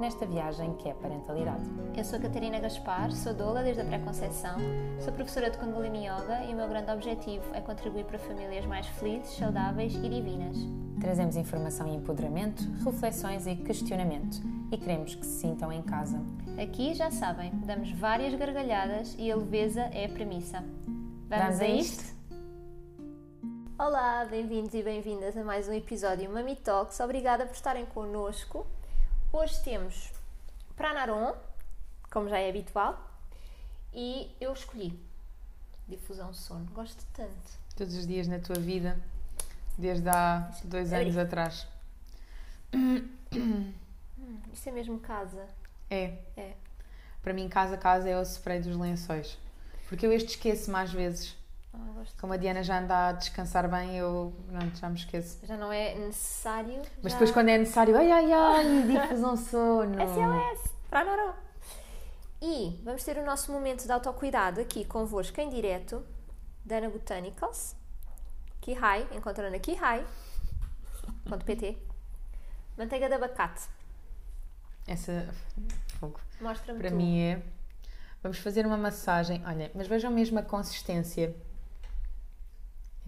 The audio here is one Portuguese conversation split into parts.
nesta viagem que é a parentalidade. Eu sou a Catarina Gaspar, sou doula desde a pré-conceição, sou professora de Kundalini Yoga e o meu grande objetivo é contribuir para famílias mais felizes, saudáveis e divinas. Trazemos informação e empoderamento, reflexões e questionamento e queremos que se sintam em casa. Aqui, já sabem, damos várias gargalhadas e a leveza é a premissa. Vamos, Vamos a isto? Olá, bem-vindos e bem-vindas a mais um episódio Mami Talks. Obrigada por estarem connosco. Hoje temos Pranarom, como já é habitual, e eu escolhi difusão de sono. Gosto tanto. Todos os dias na tua vida, desde há dois anos atrás. Hum, isto é mesmo casa. É. É. Para mim, casa, casa é o spray dos lençóis. Porque eu este esqueço mais vezes. Como a Diana já anda a descansar bem, eu não, já me esqueço. Já não é necessário. Mas já... depois, quando é necessário, ai ai ai, difusão sono. SLS, para E vamos ter o nosso momento de autocuidado aqui convosco em direto, Dana Botanicals, Kihai, encontrando a Kihai.pt, manteiga de abacate. Essa, fogo. Mostra-me Para tu. mim é. Vamos fazer uma massagem. Olha, mas vejam mesmo a consistência.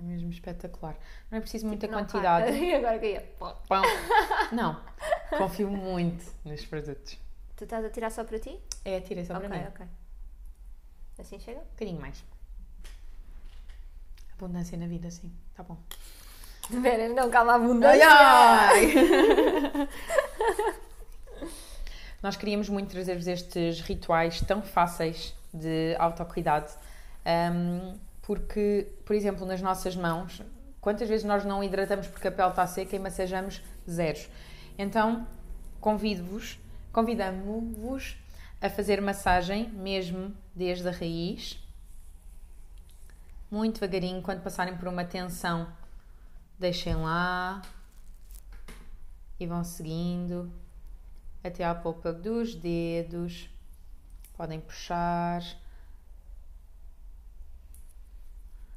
É mesmo espetacular. Não é preciso muita Tipo, não quantidade. E agora que ia. Pão. Não, confio muito nestes produtos. Tu estás a tirar só para ti? É, tirei só ok, para mim. ok. Assim chega? Um bocadinho mais. Abundância na vida, sim. Tá bom. Vera, não, calma a abundância. ai! Nós queríamos muito trazer-vos estes rituais tão fáceis de autocuidado, um, porque, por exemplo, nas nossas mãos, quantas vezes nós não hidratamos porque a pele está seca e massajamos zeros? Então, convido-vos, convidamos-vos a fazer massagem mesmo desde a raiz, muito devagarinho, quando passarem por uma tensão, deixem lá e vão seguindo até à polpa dos dedos. Podem puxar.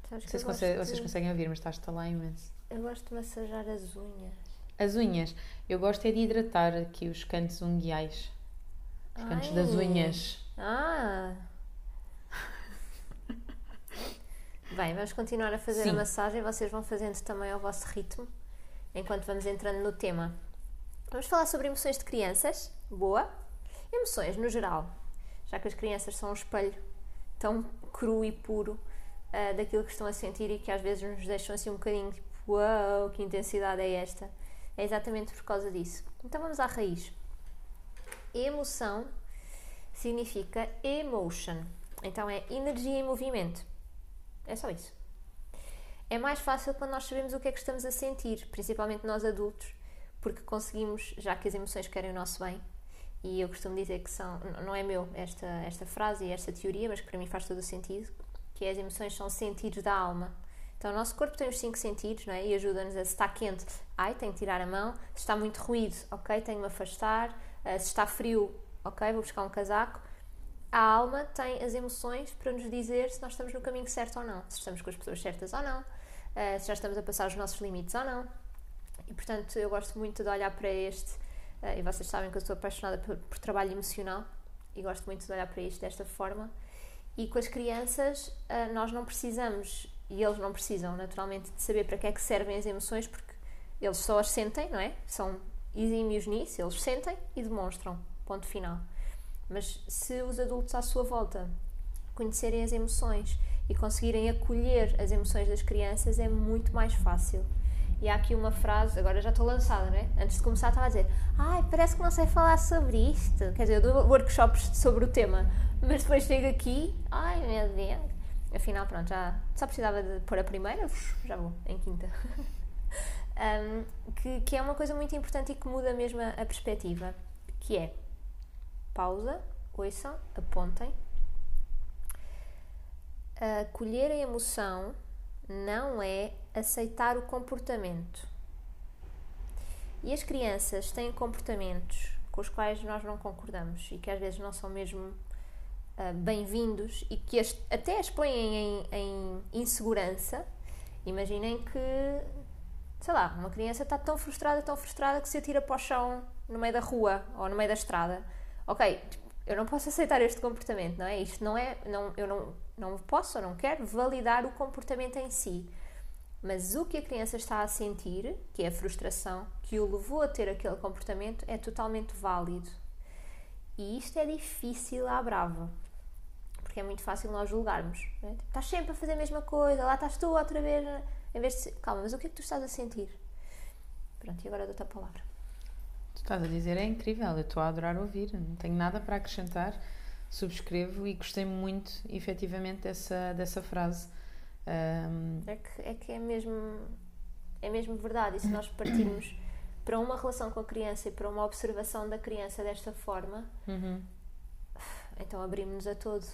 Sabes Não que sei se eu conse- gosto vocês de- conseguem ouvir, mas está a estalar imenso. Eu gosto de massajar as unhas. As unhas. Eu gosto é de hidratar aqui os cantos unguiais. Os cantos das Ai. unhas. Ah! Bem, vamos continuar a fazer Sim. a massagem. Vocês vão fazendo também ao vosso ritmo, enquanto vamos entrando no tema. Vamos falar sobre emoções de crianças. Boa. Emoções, no geral. Já que as crianças são um espelho tão cru e puro ah, daquilo que estão a sentir e que às vezes nos deixam assim um bocadinho tipo, uau, que intensidade é esta? É exatamente por causa disso. Então vamos à raiz. Emoção significa emotion. Então é energia em movimento. É só isso. É mais fácil quando nós sabemos o que é que estamos a sentir, principalmente nós adultos, porque conseguimos, já que as emoções querem o nosso bem, e eu costumo dizer que são, não é meu esta, esta frase e esta teoria, mas que para mim faz todo o sentido, que é as emoções são sentidos da alma. Então o nosso corpo tem os cinco sentidos, não é? E ajuda-nos a se está quente, ai, tenho que tirar a mão, se está muito ruído, ok, tenho que me afastar, eh, se está frio, ok, vou buscar um casaco. A alma tem as emoções para nos dizer se nós estamos no caminho certo ou não, se estamos com as pessoas certas ou não, eh, se já estamos a passar os nossos limites ou não. E portanto, eu gosto muito de olhar para este, eh, e vocês sabem que eu sou apaixonada por, por trabalho emocional e gosto muito de olhar para isto desta forma. E com as crianças, eh, nós não precisamos, e eles não precisam, naturalmente, de saber para que é que servem as emoções, porque eles só as sentem, não é? São exímios nisso, eles sentem e demonstram. Ponto final. Mas se os adultos à sua volta conhecerem as emoções e conseguirem acolher as emoções das crianças, é muito mais fácil. E há aqui uma frase, agora já estou lançada, não é? Antes de começar estava a dizer Ai, parece que não sei falar sobre isto. Quer dizer, eu dou workshops sobre o tema, mas depois chego aqui, ai meu Deus. Afinal, pronto, já só precisava de pôr a primeira, já vou, em quinta. Um, que, que é uma coisa muito importante e que muda mesmo a, a perspectiva, que é pausa, ouçam, apontem, acolher a emoção não é aceitar o comportamento. E as crianças têm comportamentos com os quais nós não concordamos e que às vezes não são mesmo uh, bem-vindos e que as, até as põem em, em insegurança. Imaginem que, sei lá, uma criança está tão frustrada, tão frustrada que se atira para o chão no meio da rua ou no meio da estrada. Ok, eu não posso aceitar este comportamento, não é? Isto não é, não, eu não, não posso ou não quero validar o comportamento em si. Mas o que a criança está a sentir, que é a frustração que o levou a ter aquele comportamento, é totalmente válido. E isto é difícil à brava, porque é muito fácil nós julgarmos. É? Tipo, estás sempre a fazer a mesma coisa, lá estás tu outra vez, em vez de. Calma, mas o que é que tu estás a sentir? Pronto, e agora dou-te a palavra. Tu estás a dizer, é incrível, eu estou a adorar ouvir, não tenho nada para acrescentar, subscrevo e gostei muito, efetivamente, dessa, dessa frase. Um... É, que, é que é mesmo é mesmo verdade. E se nós partirmos para uma relação com a criança e para uma observação da criança desta forma, uhum. então abrimos-nos a todo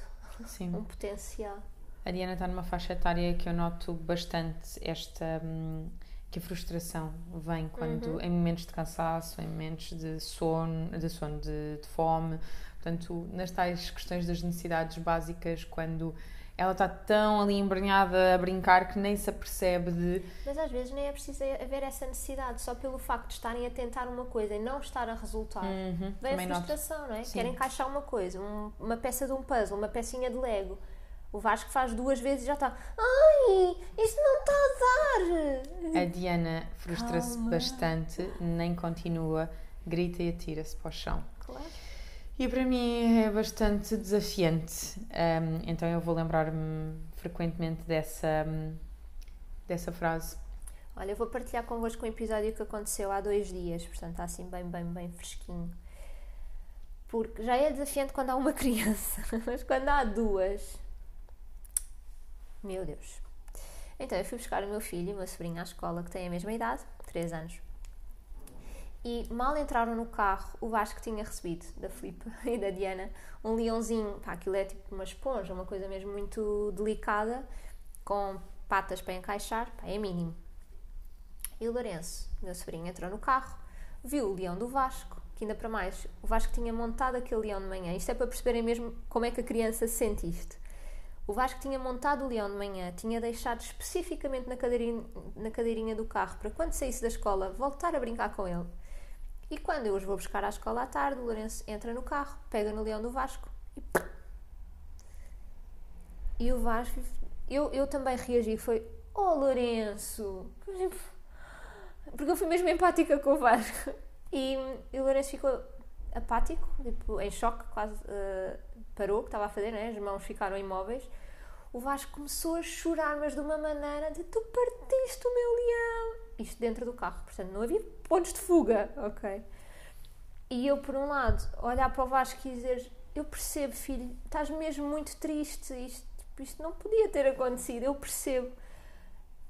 Sim. um potencial. A Diana está numa faixa etária que eu noto bastante esta. Hum, que a frustração vem quando, uhum. em momentos de cansaço, em momentos de sono, de, sono de, de fome, portanto, nas tais questões das necessidades básicas, quando ela está tão ali embrenhada a brincar que nem se apercebe de. Mas às vezes nem é preciso haver essa necessidade, só pelo facto de estarem a tentar uma coisa e não estar a resultar. Uhum, vem a frustração, noto. não é? Sim. Querem encaixar uma coisa, um, uma peça de um puzzle, uma pecinha de Lego. O Vasco faz duas vezes e já está. Ai, isto não está a dar! A Diana frustra-se bastante, nem continua, grita e atira-se para o chão. Claro. E para mim é bastante desafiante. Um, então eu vou lembrar-me frequentemente dessa, dessa frase. Olha, eu vou partilhar convosco um episódio que aconteceu há dois dias, portanto está assim bem, bem, bem fresquinho. Porque já é desafiante quando há uma criança, mas quando há duas. Meu Deus. Então eu fui buscar o meu filho e o meu sobrinho à escola, que têm a mesma idade, 3 anos. E mal entraram no carro, o Vasco tinha recebido da Filipe e da Diana um leãozinho. Pá, aquilo é tipo uma esponja, uma coisa mesmo muito delicada, com patas para encaixar, pá, é mínimo. E o Lourenço, meu sobrinho, entrou no carro, viu o leão do Vasco, que ainda para mais, o Vasco tinha montado aquele leão de manhã. Isto é para perceberem mesmo como é que a criança sente isto. O Vasco tinha montado o leão de manhã, tinha deixado especificamente na cadeirinha, na cadeirinha do carro para quando saísse da escola voltar a brincar com ele. E quando eu os vou buscar à escola à tarde, o Lourenço entra no carro, pega no leão do Vasco e. E o Vasco. Eu, eu também reagi, foi. Oh Lourenço! Porque eu fui mesmo empática com o Vasco. E, e o Lourenço ficou apático, tipo, em choque, quase uh, parou o que estava a fazer, né? as mãos ficaram imóveis. O Vasco começou a chorar, mas de uma maneira de tu partiste o meu leão isto dentro do carro, portanto não havia pontos de fuga, ok? E eu, por um lado, olhar para o Vasco e dizer: Eu percebo, filho, estás mesmo muito triste, isto, isto não podia ter acontecido, eu percebo.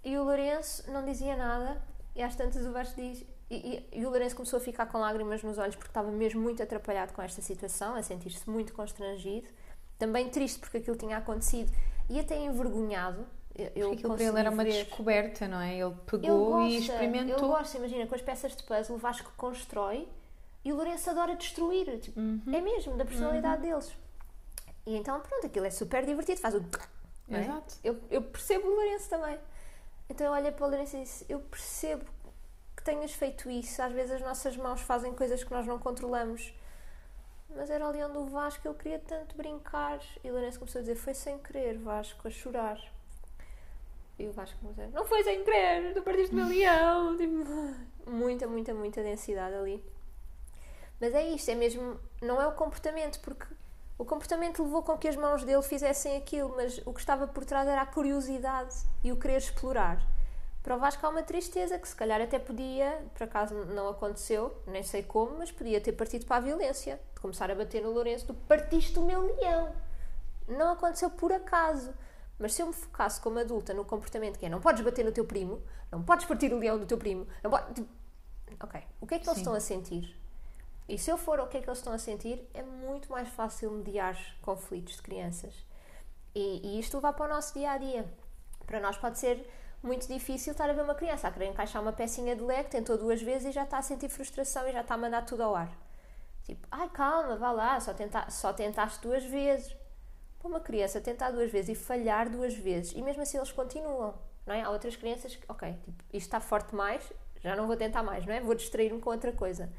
E o Lourenço não dizia nada, e às tantas o Vasco diz. E, e, e, o Lourenço começou a ficar com lágrimas nos olhos porque estava mesmo muito atrapalhado com esta situação, a sentir-se muito constrangido, também triste porque aquilo tinha acontecido e até envergonhado eu aquilo para ele era uma ver. descoberta, não é? Ele pegou ele gosta, e experimentou. Eu gosto, imagina, com as peças de puzzle, o Vasco constrói e o Lourenço adora destruir. Tipo, uhum. É mesmo, da personalidade uhum. deles. E então, pronto, aquilo é super divertido, faz o. É? Exato. Eu, eu percebo o Lourenço também. Então eu olhei para o Lourenço e disse: Eu percebo que tenhas feito isso. Às vezes as nossas mãos fazem coisas que nós não controlamos. Mas era o leão do Vasco, ele queria tanto brincar. E o Lourenço começou a dizer: Foi sem querer, Vasco, a chorar. E o Vasco não foi sem querer, tu perdeste o meu leão. Tipo, muita, muita, muita densidade ali. Mas é isto, é mesmo, não é o comportamento, porque o comportamento levou com que as mãos dele fizessem aquilo, mas o que estava por trás era a curiosidade e o querer explorar. Para o Vasco há uma tristeza que se calhar até podia, por acaso não aconteceu, nem sei como, mas podia ter partido para a violência, de começar a bater no Lourenço, tu partiste o meu leão. Não aconteceu por acaso. Mas se eu me focasse como adulta no comportamento que é não podes bater no teu primo, não podes partir o leão do teu primo, não pode... Tipo, ok, o que é que eles Sim. estão a sentir? E se eu for o que é que eles estão a sentir, é muito mais fácil mediar conflitos de crianças. E, e isto vai para o nosso dia a dia. Para nós pode ser muito difícil estar a ver uma criança a querer encaixar uma pecinha de leque, tentou duas vezes e já está a sentir frustração e já está a mandar tudo ao ar. Tipo, ai calma, vá lá, só, tenta, só tentaste duas vezes. Para uma criança tentar duas vezes e falhar duas vezes, e mesmo assim eles continuam, não é? Há outras crianças que, ok, tipo, isto está forte demais, já não vou tentar mais, não é? Vou distrair-me com outra coisa.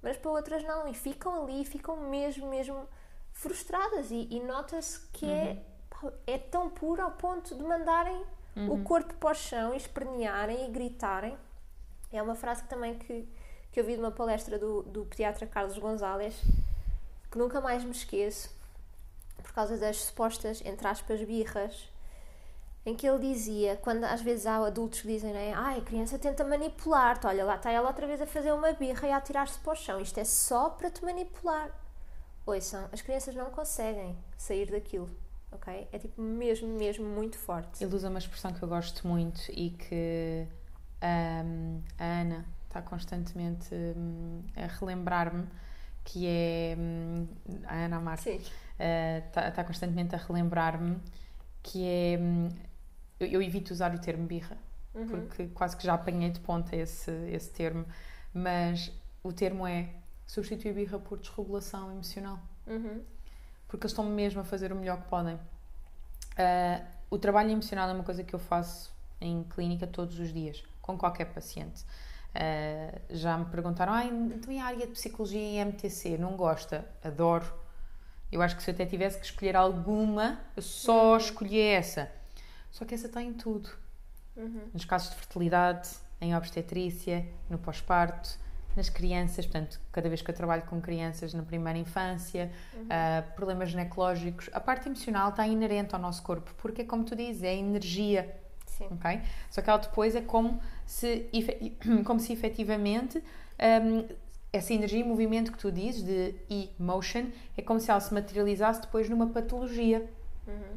Mas para outras não, e ficam ali, ficam mesmo, mesmo frustradas, e, e nota-se que é, Uhum. é, é tão puro ao ponto de mandarem Uhum. o corpo para o chão e espernearem e gritarem. É uma frase que também que, que eu vi de uma palestra do, do pediatra Carlos Gonzalez, que nunca mais me esqueço, causa das supostas, entre aspas, birras, em que ele dizia, quando às vezes há adultos que dizem, né, ai, a criança tenta manipular-te, olha lá está ela outra vez a fazer uma birra e a atirar-se para o chão, isto é só para te manipular. Ouçam, as crianças não conseguem sair daquilo, ok? É tipo mesmo, mesmo muito forte. Ele usa uma expressão que eu gosto muito e que hum, a Ana está constantemente hum, a relembrar-me, que é hum, a Ana Sim. está está constantemente a relembrar-me que é hum, eu, eu evito usar o termo birra Uhum. porque quase que já apanhei de ponta esse, esse termo mas o termo é substituir birra por desregulação emocional Uhum. porque eles estão mesmo a fazer o melhor que podem. Ah, o trabalho emocional é uma coisa que eu faço em clínica todos os dias, com qualquer paciente. Ah, já me perguntaram, ah, então e a área de psicologia e MTC? Não gosta? Adoro. Eu acho que se eu até tivesse que escolher alguma, eu só escolhi essa. Só que essa está em tudo. Uhum. Nos casos de fertilidade, em obstetrícia, no pós-parto, nas crianças, portanto, cada vez que eu trabalho com crianças na primeira infância, ah, problemas ginecológicos, a parte emocional está inerente ao nosso corpo, porque como tu dizes, é energia, Sim. ok? Só que ela depois é como se, como se efetivamente hum, essa energia e movimento que tu dizes de emotion é como se ela se materializasse depois numa patologia.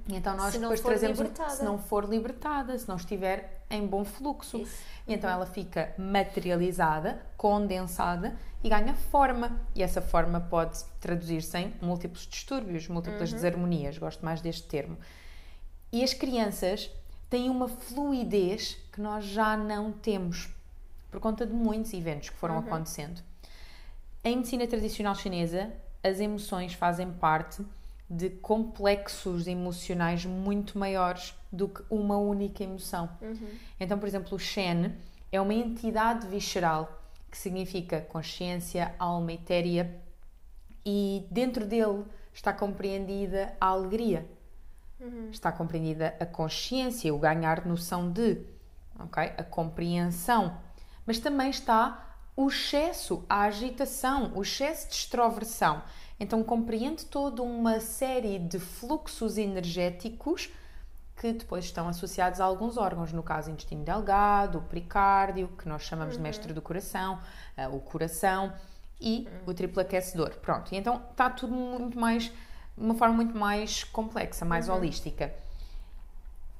E então nós depois trazemos um- libertada. se não for libertada, se não estiver em bom fluxo. Isso. Então ela fica materializada, condensada e ganha forma. E essa forma pode traduzir-se em múltiplos distúrbios, múltiplas desarmonias. Gosto mais deste termo. E as crianças têm uma fluidez que nós já não temos por conta de muitos eventos que foram acontecendo. Em medicina tradicional chinesa, as emoções fazem parte de complexos emocionais muito maiores do que uma única emoção. Então, por exemplo, o Shen é uma entidade visceral que significa consciência, alma etérea e dentro dele está compreendida a alegria, está compreendida a consciência, o ganhar noção de, ok? A compreensão, mas também está o excesso, a agitação, o excesso de extroversão. Então compreende toda uma série de fluxos energéticos que depois estão associados a alguns órgãos, no caso intestino delgado, o pericárdio, que nós chamamos de mestre do coração, eh, o coração e o triplo aquecedor. Pronto, e então está tudo muito mais, de uma forma muito mais complexa, mais holística.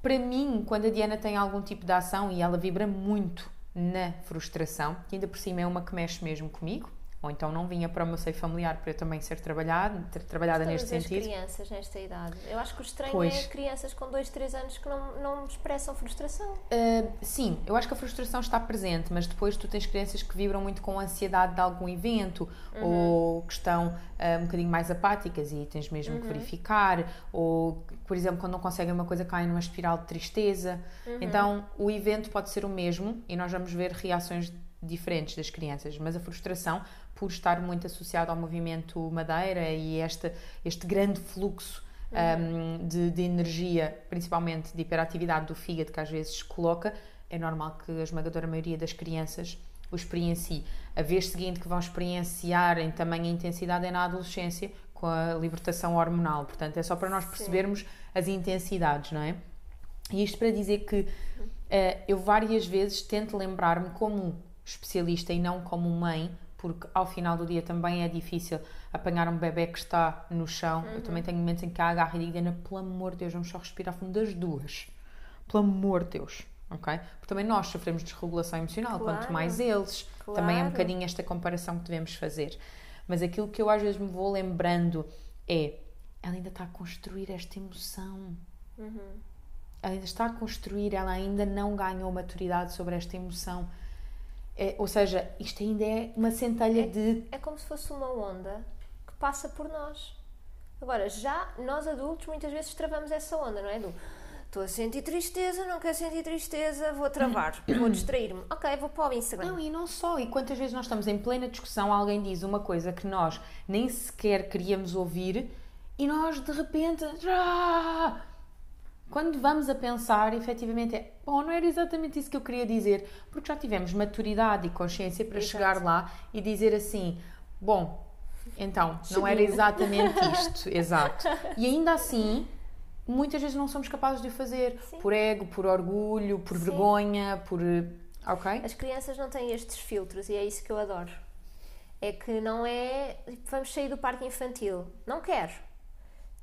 Para mim, quando a Diana tem algum tipo de ação e ela vibra muito na frustração, que ainda por cima é uma que mexe mesmo comigo, ou então não vinha para o meu seio familiar para eu também ser trabalhado, ter trabalhada Todas neste as sentido. crianças nesta idade. Eu acho que o estranho Pois. é crianças com 2, 3 anos que não, não expressam frustração. Uh, sim, eu acho que a frustração está presente, mas depois tu tens crianças que vibram muito com a ansiedade de algum evento ou que estão uh, um bocadinho mais apáticas e tens mesmo que verificar, ou por exemplo, quando não conseguem uma coisa caem numa espiral de tristeza. Então o evento pode ser o mesmo e nós vamos ver reações diferentes das crianças, mas a frustração, por estar muito associada ao movimento madeira e este, este grande fluxo um, de, de energia, principalmente de hiperatividade do fígado, que às vezes se coloca, é normal que a esmagadora maioria das crianças o experiencie. A vez seguinte que vão experienciar em tamanha intensidade é na adolescência, com a libertação hormonal. Portanto, é só para nós percebermos as intensidades, não é? E isto para dizer que eh, eu várias vezes tento lembrar-me como especialista e não como mãe, porque ao final do dia também é difícil apanhar um bebê que está no chão. Eu também tenho momentos em que a agarro e digo, Diana, pelo amor de Deus, vamos só respirar fundo das duas. Pelo amor de Deus. ok? Porque também nós sofremos desregulação emocional, Claro. quanto mais eles. Também é um Claro. bocadinho esta comparação que devemos fazer. Mas aquilo que eu às vezes me vou lembrando é ela ainda está a construir esta emoção. ainda está a construir, ela ainda não ganhou maturidade sobre esta emoção. É, ou seja, isto ainda é uma centelha é, de. É como se fosse uma onda que passa por nós. Agora, já nós adultos muitas vezes travamos essa onda, não é? Do estou a sentir tristeza, não quero sentir tristeza, vou travar, vou distrair-me. Ok, vou para o Instagram. Não, e não só. E quantas vezes nós estamos em plena discussão, alguém diz uma coisa que nós nem sequer queríamos ouvir e nós de repente. Ah! Quando vamos a pensar, efetivamente é bom, não era exatamente isso que eu queria dizer, porque já tivemos maturidade e consciência para Exato. chegar lá e dizer assim: bom, então, não era exatamente isto, exato. E ainda assim, muitas vezes não somos capazes de o fazer Sim. por ego, por orgulho, por Sim. vergonha, por. Ok? As crianças não têm estes filtros e é isso que eu adoro. É que não é. Vamos sair do parque infantil. Não quero.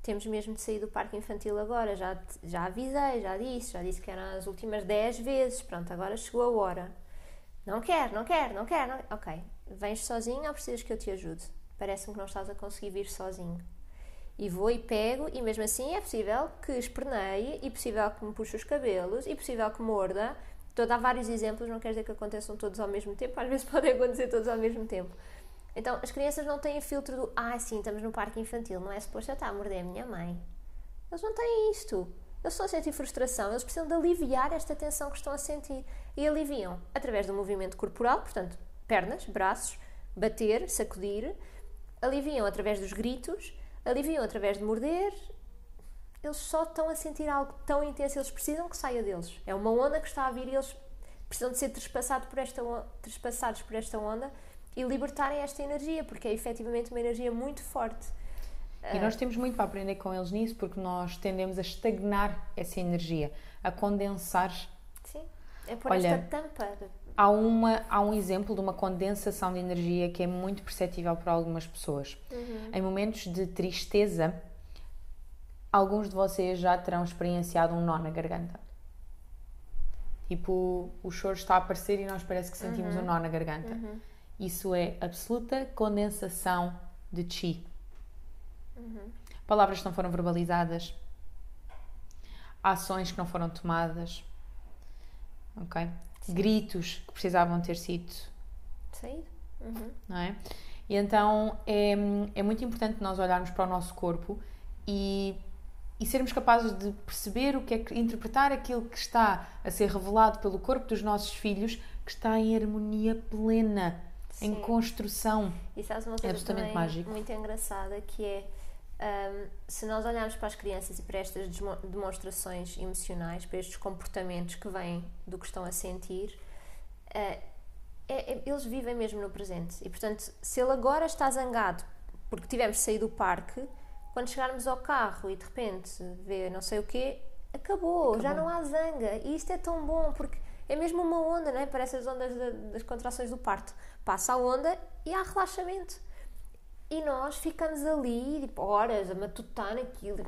Temos mesmo de sair do parque infantil agora. Já, já avisei, já disse, já disse que eram as últimas 10 vezes. Pronto, agora chegou a hora. Não quero, não quero, não quero. Não... Ok. Vens sozinho ou precisas que eu te ajude? Parece-me que não estás a conseguir vir sozinho e vou e pego, e mesmo assim é possível que esperneie, e possível que me puxe os cabelos, e possível que morda. Estou a dar vários exemplos, não quer dizer que aconteçam todos ao mesmo tempo, às vezes podem acontecer todos ao mesmo tempo. Então, as crianças não têm filtro do ah, sim, estamos no parque infantil, não é suposto estar a morder a minha mãe. Eles não têm isto. Eles estão a sentir frustração, eles precisam de aliviar esta tensão que estão a sentir. E aliviam através do movimento corporal, portanto, pernas, braços, bater, sacudir. Aliviam através dos gritos aliviam através de morder, eles só estão a sentir algo tão intenso, eles precisam que saia deles. É uma onda que está a vir e eles precisam de ser trespassados por esta, trespassados por esta onda e libertarem esta energia, porque é efetivamente uma energia muito forte. E nós temos muito para aprender com eles nisso, porque nós tendemos a estagnar essa energia, a condensar. Sim, é por Olha, esta tampa. Há, uma, há um exemplo de uma condensação de energia que é muito perceptível para algumas pessoas. Uhum. Em momentos de tristeza, alguns de vocês já terão experienciado um nó na garganta. Tipo, o choro está a aparecer e nós parece que sentimos uhum. um nó na garganta. Uhum. Isso é absoluta condensação de chi. Uhum. Palavras que não foram verbalizadas, ações que não foram tomadas. Ok? Sim. gritos que precisavam ter sido saído. Uhum. Não é? E então é, é muito importante nós olharmos para o nosso corpo e, e sermos capazes de perceber o que é que, interpretar aquilo que está a ser revelado pelo corpo dos nossos filhos que está em harmonia plena. Em construção. E sabes uma coisa é absolutamente mágico. muito engraçada que é um, se nós olharmos para as crianças e para estas demonstrações emocionais, para estes comportamentos que vêm do que estão a sentir, uh, é, é, eles vivem mesmo no presente. E portanto, se ele agora está zangado porque tivemos de sair do parque, quando chegarmos ao carro e de repente vê não sei o quê, acabou, acabou. já não há zanga. E isto é tão bom porque é mesmo uma onda, não é? Parece as ondas das contrações do parto. Passa a onda e há relaxamento. E nós ficamos ali, tipo, horas a matutar naquilo.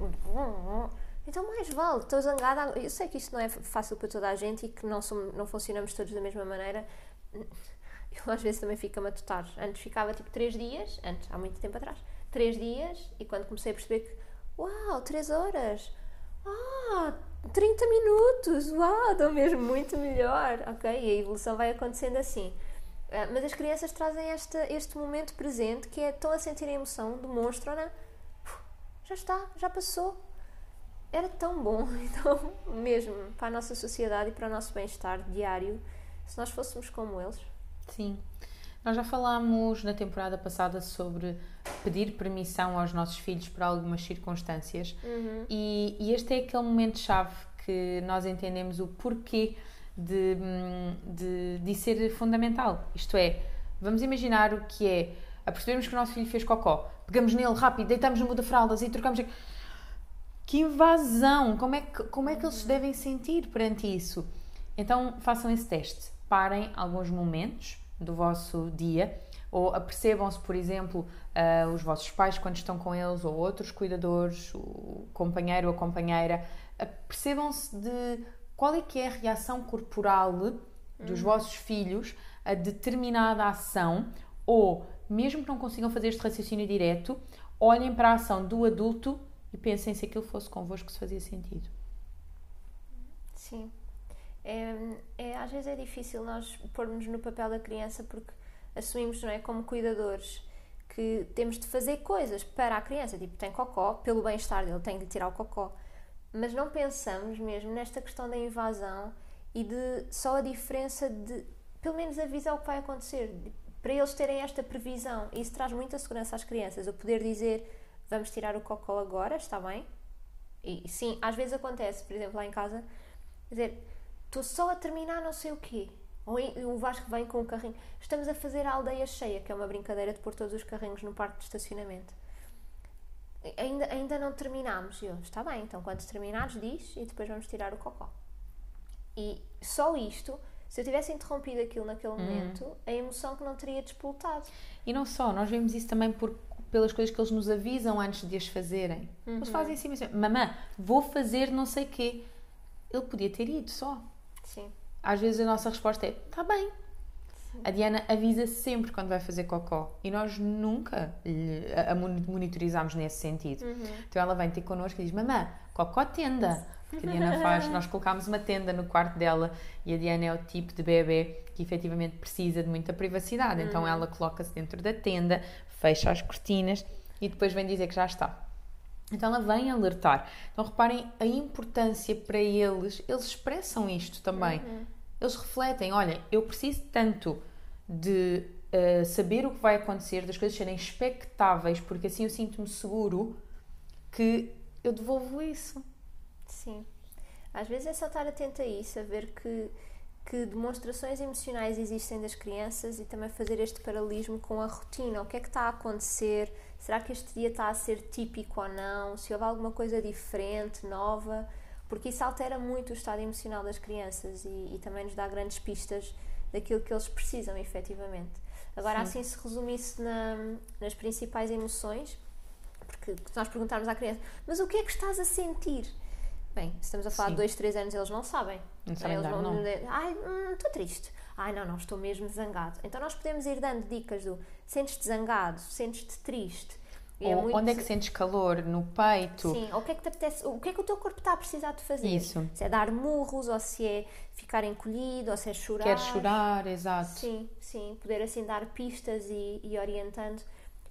Então, mais vale, estou zangada. Eu sei que isto não é fácil para toda a gente e que não, somos, não funcionamos todos da mesma maneira. Eu às vezes também fico a matutar. Antes ficava tipo 3 dias, antes, há muito tempo atrás, 3 dias, e quando comecei a perceber que, uau, 3 horas, ah, 30 minutos, uau, estou mesmo muito melhor, ok? E a evolução vai acontecendo assim. Ah, mas as crianças trazem este, este momento presente que é estão a sentir a emoção, demonstram, né? já está, já passou. Era tão bom, então, mesmo para a nossa sociedade e para o nosso bem-estar diário, se nós fôssemos como eles. Sim. Nós já falámos na temporada passada sobre pedir permissão aos nossos filhos para algumas circunstâncias uhum. e, e este é aquele momento-chave que nós entendemos o porquê de, de, de ser fundamental. Isto é, vamos imaginar o que é a percebermos que o nosso filho fez cocó, pegamos nele rápido, deitamos no muda-fraldas e trocamos. Que invasão! Como é que, como é que eles se devem sentir perante isso? Então façam esse teste. Parem alguns momentos do vosso dia ou apercebam-se, por exemplo, uh, os vossos pais quando estão com eles ou outros cuidadores, o companheiro ou a companheira, apercebam-se de qual é que é a reação corporal dos uhum. vossos filhos a determinada ação ou mesmo que não consigam fazer este raciocínio direto, olhem para a ação do adulto e pensem se aquilo fosse convosco se fazia sentido. Sim. É, é, às vezes é difícil nós pormos no papel da criança porque assumimos, não é, como cuidadores que temos de fazer coisas para a criança, tipo, tem cocó, pelo bem-estar dele, tem de tirar o cocó. Mas não pensamos mesmo nesta questão da invasão e de só a diferença de, pelo menos, avisar o que vai acontecer, para eles terem esta previsão. Isso traz muita segurança às crianças, o poder dizer vamos tirar o cocó agora, está bem? E sim, às vezes acontece, por exemplo, lá em casa, dizer estou só a terminar não sei o quê. Ou o Vasco vem com o carrinho. Estamos a fazer a aldeia cheia, que é uma brincadeira de pôr todos os carrinhos no parque de estacionamento. Ainda, ainda não terminámos. Eu, está bem, então quando terminares, diz e depois vamos tirar o cocó. E só isto, se eu tivesse interrompido aquilo naquele momento, hum. a emoção que não teria despoltado. E não só, nós vemos isso também por, pelas coisas que eles nos avisam antes de as fazerem. Uhum. Eles fazem assim, assim, mamã, vou fazer não sei o quê. Ele podia ter ido só. Sim às vezes a nossa resposta é: está bem. A Diana avisa sempre quando vai fazer cocó e nós nunca a monitorizamos nesse sentido. Uhum. Então ela vem ter connosco e diz: Mamã, cocó tenda. Porque a Diana faz, nós colocámos uma tenda no quarto dela e a Diana é o tipo de bebê que efetivamente precisa de muita privacidade. Então uhum. ela coloca-se dentro da tenda, fecha as cortinas e depois vem dizer que já está. Então ela vem alertar. Então reparem a importância para eles, eles expressam isto também. Uhum. Eles refletem: olha, eu preciso tanto de uh, saber o que vai acontecer, das coisas serem expectáveis, porque assim eu sinto-me seguro que eu devolvo isso. Sim. Às vezes é só estar atento a isso, a ver que que demonstrações emocionais existem das crianças e também fazer este paralelismo com a rotina. O que é que está a acontecer? Será que este dia está a ser típico ou não? Se houve alguma coisa diferente, nova? Porque isso altera muito o estado emocional das crianças e, e também nos dá grandes pistas daquilo que eles precisam, efetivamente. Agora, Sim. assim, se resumisse na, nas principais emoções, porque se nós perguntarmos à criança, mas o que é que estás a sentir? Bem, se estamos a falar Sim. de dois, três anos, eles não sabem. Não sabem eles dar, vão não. dizer, ai, hum, estou triste. Ai, não, não, estou mesmo zangado. Então nós podemos ir dando dicas do sentes-te zangado, sentes-te triste. É muito... Onde é que sentes calor? No peito? Sim, ou o que é que te apetece, o que é que o teu corpo está a precisar de fazer? Isso. Se é dar murros, ou se é ficar encolhido, ou se é chorar. Quer chorar, exato. Sim, sim, poder assim dar pistas e, e orientando,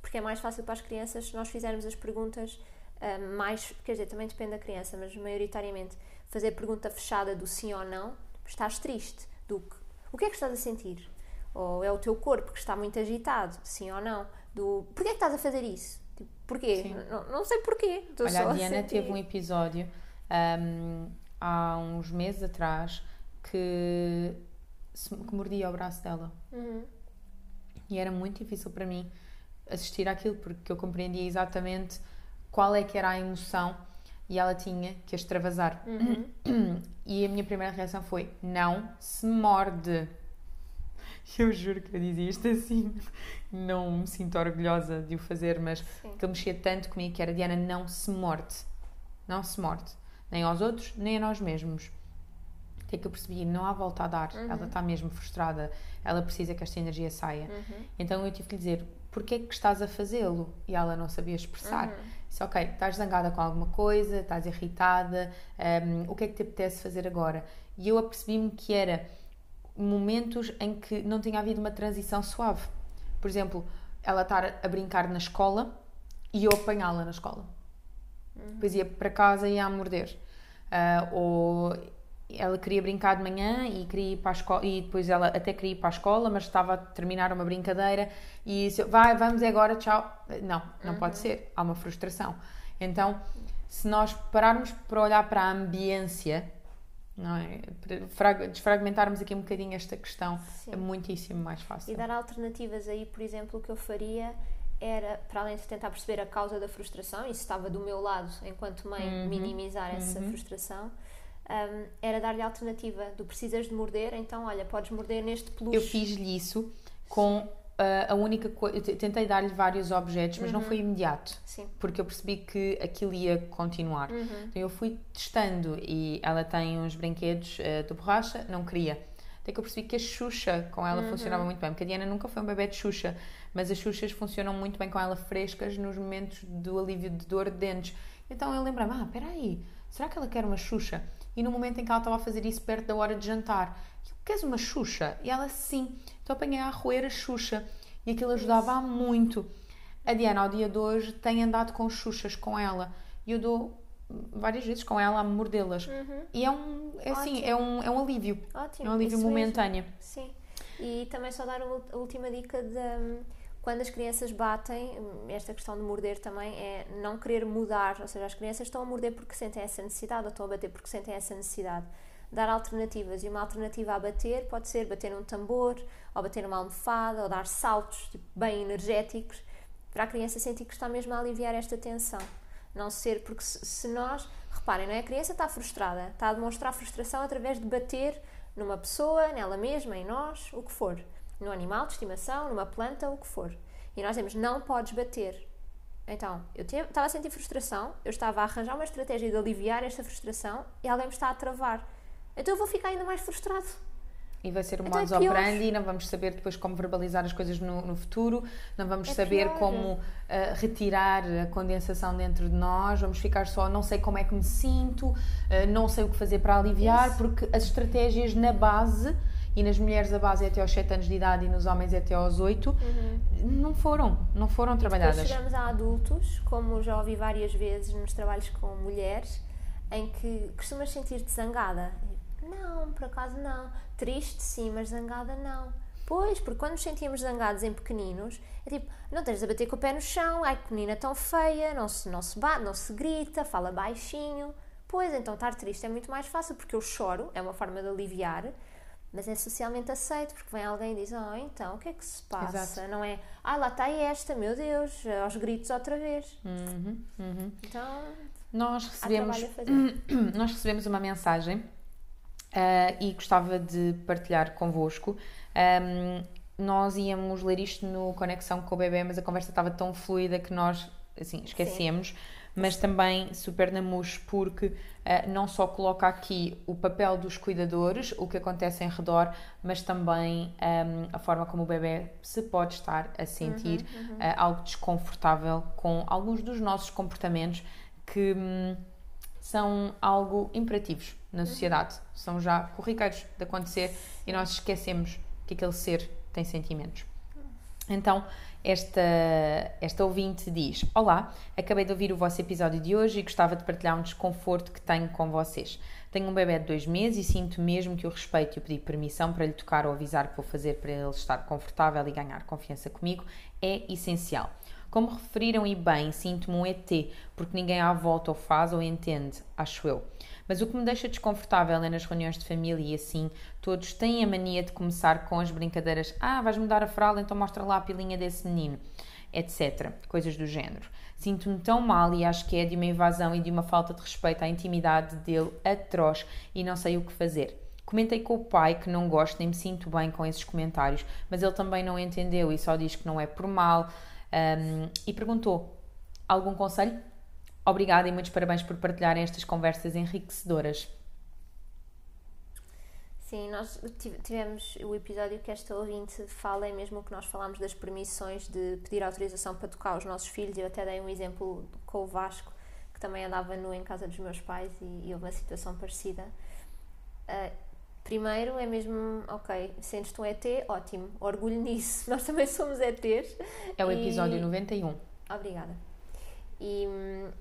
porque é mais fácil para as crianças se nós fizermos as perguntas uh, mais, quer dizer, também depende da criança, mas maioritariamente fazer pergunta fechada do sim ou não, estás triste, do que, o que é que estás a sentir? Ou é o teu corpo que está muito agitado, sim ou não? Do porquê é que estás a fazer isso? Tipo, porquê? Não, não, sei porquê. Estou Olha, a Diana a teve um episódio um, há uns meses atrás que, que mordia o braço dela. Uhum. E era muito difícil para mim assistir àquilo, porque eu compreendia exatamente qual é que era a emoção e ela tinha que extravasar. Uhum. E a minha primeira reação foi: não se morde. Eu juro que eu dizia isto assim, não me sinto orgulhosa de o fazer, mas Sim. que ele mexia tanto comigo que era Diana, não se morde. Não se morde. Nem aos outros, nem a nós mesmos. O que é que eu percebi? Não há volta a dar. Uhum. Ela está mesmo frustrada. Ela precisa que esta energia saia. Uhum. Então eu tive que lhe dizer: porquê é que estás a fazê-lo? E ela não sabia expressar. Uhum. Disse, ok, estás zangada com alguma coisa, estás irritada, um, o que é que te apetece fazer agora? E eu apercebi-me que era momentos em que não tinha havido uma transição suave. Por exemplo, ela estar a brincar na escola e eu apanhá-la na escola. Uhum. Depois ia para casa e ia a morder. Uh, ou ela queria brincar de manhã e queria ir para a escola e depois ela até queria ir para a escola, mas estava a terminar uma brincadeira e disse, vai, vamos agora, tchau. Não, não uhum. pode ser, há uma frustração. Então, se nós pararmos para olhar para a ambiência, não é? desfragmentarmos aqui um bocadinho esta questão, Sim. é muitíssimo mais fácil. E dar alternativas aí, por exemplo, o que eu faria era, para além de tentar perceber a causa da frustração, e se estava do meu lado, enquanto mãe, uhum. minimizar essa uhum. frustração, um, era dar-lhe a alternativa do precisas de morder, então olha, podes morder neste peluche. Eu fiz-lhe isso com uh, a única coisa. Tentei dar-lhe vários objetos, mas uhum. não foi imediato. Sim. Porque eu percebi que aquilo ia continuar. Uhum. Então eu fui testando e ela tem uns brinquedos uh, de borracha, não queria. Até que eu percebi que a Xuxa com ela uhum. funcionava muito bem, porque a Diana nunca foi um bebê de Xuxa, mas as Xuxas funcionam muito bem com ela frescas nos momentos do alívio de dor de dentes. Então eu lembrava, ah, espera aí, será que ela quer uma Xuxa? E no momento em que ela estava a fazer isso perto da hora de jantar, eu, queres uma Xuxa? E ela, sim. Então apanhei a roer a Xuxa e aquilo ajudava muito. A Diana, ao dia de hoje, tem andado com Xuxas com ela e eu dou várias vezes com ela a mordê-las. E é um, é assim, é um, é um alívio. Ótimo. É um alívio isso mesmo. momentâneo. Sim. E também só dar a última dica de quando as crianças batem, esta questão de morder também é não querer mudar, ou seja, as crianças estão a morder porque sentem essa necessidade ou estão a bater porque sentem essa necessidade. Dar alternativas e uma alternativa a bater pode ser bater num tambor, ou bater numa almofada, ou dar saltos tipo, bem energéticos para a criança sentir que está mesmo a aliviar esta tensão. Não ser, porque se nós, reparem, não é? A criança está frustrada, está a demonstrar frustração através de bater numa pessoa, nela mesma, em nós, o que for. No animal de estimação, numa planta, o que for. E nós dizemos, não podes bater. Então, eu tinha- estava a sentir frustração, eu estava a arranjar uma estratégia de aliviar esta frustração e alguém me está a travar. Então eu vou ficar ainda mais frustrado. E vai ser um Então é modus pior. operandi, não vamos saber depois como verbalizar as coisas no, no futuro, não vamos É saber pior. como ah, retirar a condensação dentro de nós, vamos ficar só, não sei como é que me sinto, ah, não sei o que fazer para aliviar, Isso. porque as estratégias na base, e nas mulheres a base é até aos 7 anos de idade e nos homens é até aos 8, não foram, não foram Depois trabalhadas. chegamos a adultos, como já ouvi várias vezes nos trabalhos com mulheres, em que costumas sentir-te zangada. Não, por acaso não. Triste sim, mas zangada não. Pois, porque quando nos sentíamos zangados em pequeninos, é tipo, não tens de bater com o pé no chão, ai que menina tão feia, não se, não se bate, não se grita, fala baixinho. Pois, então estar triste é muito mais fácil, porque eu choro, é uma forma de aliviar, mas é socialmente aceito, porque vem alguém e diz, oh, então, o que é que se passa? Exato. Não é, ah, lá está esta, meu Deus, aos gritos outra vez. Uhum, uhum. Então, Nós recebemos nós recebemos uma mensagem ah, e gostava de partilhar convosco. Ahm, nós íamos ler isto no Conexão com o Bebê, mas a conversa estava tão fluida que nós assim, esquecemos. Mas também super namus, porque ah, não só coloca aqui o papel dos cuidadores, o que acontece em redor, mas também ahm, a forma como o bebê se pode estar a sentir ah, algo desconfortável com alguns dos nossos comportamentos que hum, são algo imperativos na sociedade, são já corriqueiros de acontecer e nós esquecemos que aquele ser tem sentimentos. Então, esta, esta ouvinte diz: Olá, acabei de ouvir o vosso episódio de hoje e gostava de partilhar um desconforto que tenho com vocês. Tenho um bebê de dois meses e sinto mesmo que o respeito e o pedir permissão para lhe tocar ou avisar que vou fazer para ele estar confortável e ganhar confiança comigo é essencial. Como referiram e bem, sinto-me um ET, porque ninguém à volta o faz ou entende, acho eu. Mas o que me deixa desconfortável é nas reuniões de família e assim, todos têm a mania de começar com as brincadeiras: Ah, vais mudar a fralda, então mostra lá a pilinha desse menino, etc. Coisas do género. Sinto-me tão mal e acho que é de uma invasão e de uma falta de respeito à intimidade dele atroz e não sei o que fazer. Comentei com o pai que não gosto nem me sinto bem com esses comentários, mas ele também não entendeu e só diz que não é por mal um, e perguntou: algum conselho? Obrigada e muitos parabéns por partilharem estas conversas enriquecedoras. Sim, nós tive- tivemos o episódio que esta ouvinte fala, é mesmo o que nós falámos das permissões de pedir autorização para tocar os nossos filhos. Eu até dei um exemplo com o Vasco, que também andava nu em casa dos meus pais e, e houve uma situação parecida. Ah, primeiro é mesmo, ok, sentes-te um ET, ótimo, orgulho nisso. Nós também somos ETs. É o E- episódio 91. Obrigada. E, hum,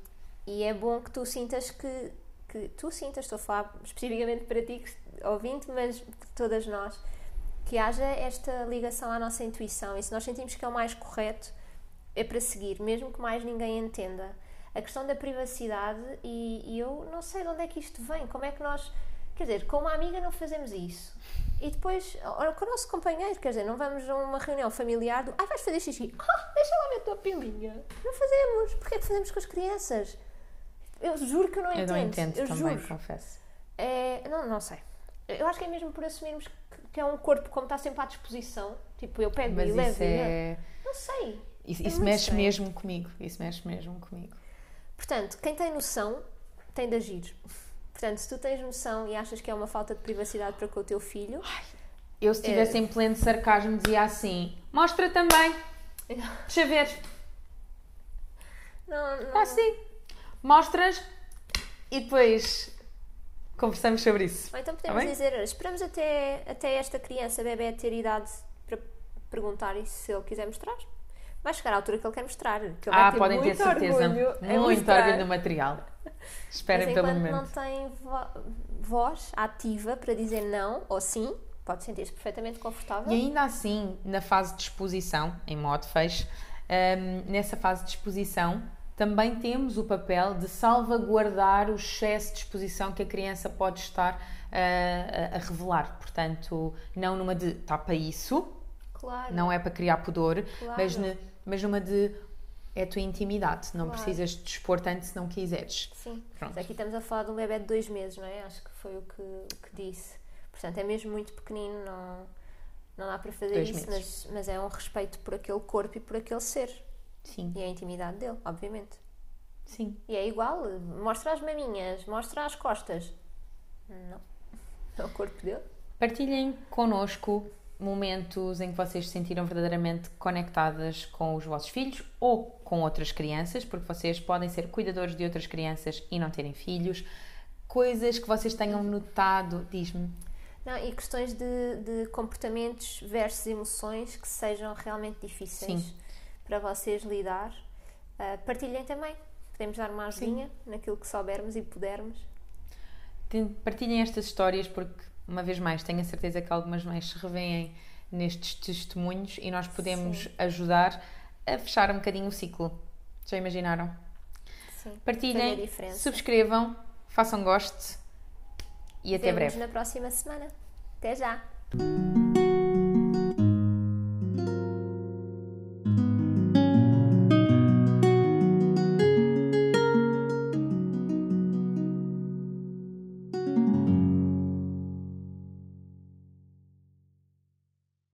e é bom que tu sintas que, que tu sintas, estou a falar especificamente para ti, ouvinte, mas todas nós, que haja esta ligação à nossa intuição e se nós sentimos que é o mais correto, é para seguir, mesmo que mais ninguém entenda. A questão da privacidade, e, e eu não sei de onde é que isto vem, como é que nós, quer dizer, com uma amiga não fazemos isso. E depois, ora, com o nosso companheiro, quer dizer, não vamos a uma reunião familiar do, ah, vais fazer xixi, ah, deixa lá ver a tua pilinha. Não fazemos, porque é que fazemos com as crianças? Eu juro que eu não Eu entendo. não entendo eu também, juro. confesso. É, não, não sei. Eu acho que é mesmo por assumirmos que, é um corpo como está sempre à disposição. Tipo, eu pego Mas e levo. é. Não sei. Isso, É isso mexe estranho. mesmo comigo. Isso mexe mesmo comigo. Portanto, quem tem noção tem de agir. Portanto, se tu tens noção e achas que é uma falta de privacidade para com o teu filho, Eu, se estivesse em pleno sarcasmo, dizia assim: Mostra também. Deixa ver. não, não, Está assim. Mostras e depois conversamos sobre isso. Ou então Tá podemos dizer, esperamos até, até esta criança, bebê, ter idade para perguntar se ele quiser mostrar. Vai chegar à altura que ele quer mostrar. Que ele Ah, vai ter podem ter muito certeza. Muito mostrar. orgulho no material. Esperem pelo momento. não tem vo- voz ativa para dizer não ou sim, pode sentir-se perfeitamente confortável. E ainda assim, na fase de exposição, em modo fecho, hum, nessa fase de exposição, também temos o papel de salvaguardar o excesso de exposição que a criança pode estar ah, a, a revelar. Portanto, não numa de tapa isso, Claro. não é para criar pudor, Claro. mas, ne- mas numa de é a tua intimidade, não Claro. precisas de expor tanto se não quiseres. Sim. Pronto. Mas aqui estamos a falar de um bebê de dois meses, não é? Acho que foi o que, o que disse. Portanto, é mesmo muito pequenino, não, não dá para fazer Dois isso, mas, mas é um respeito por aquele corpo e por aquele ser. Sim, E a intimidade dele, obviamente. sim. E é igual, mostra as maminhas, mostra as costas. Não. É o corpo dele. Partilhem connosco momentos em que vocês se sentiram verdadeiramente conectadas com os vossos filhos ou com outras crianças, porque vocês podem ser cuidadores de outras crianças e não terem filhos. Coisas que vocês tenham notado, diz-me. Não, e questões de, de comportamentos versus emoções que sejam realmente difíceis Sim. Para vocês lidar. Ah, partilhem também. Podemos dar uma ajudinha naquilo que soubermos e pudermos. Partilhem estas histórias porque, uma vez mais, tenho a certeza que algumas mães se revêem nestes testemunhos e nós podemos Sim. ajudar a fechar um bocadinho o ciclo. Já imaginaram? Sim. Partilhem, subscrevam, façam gosto e até breve. na próxima semana. Até já!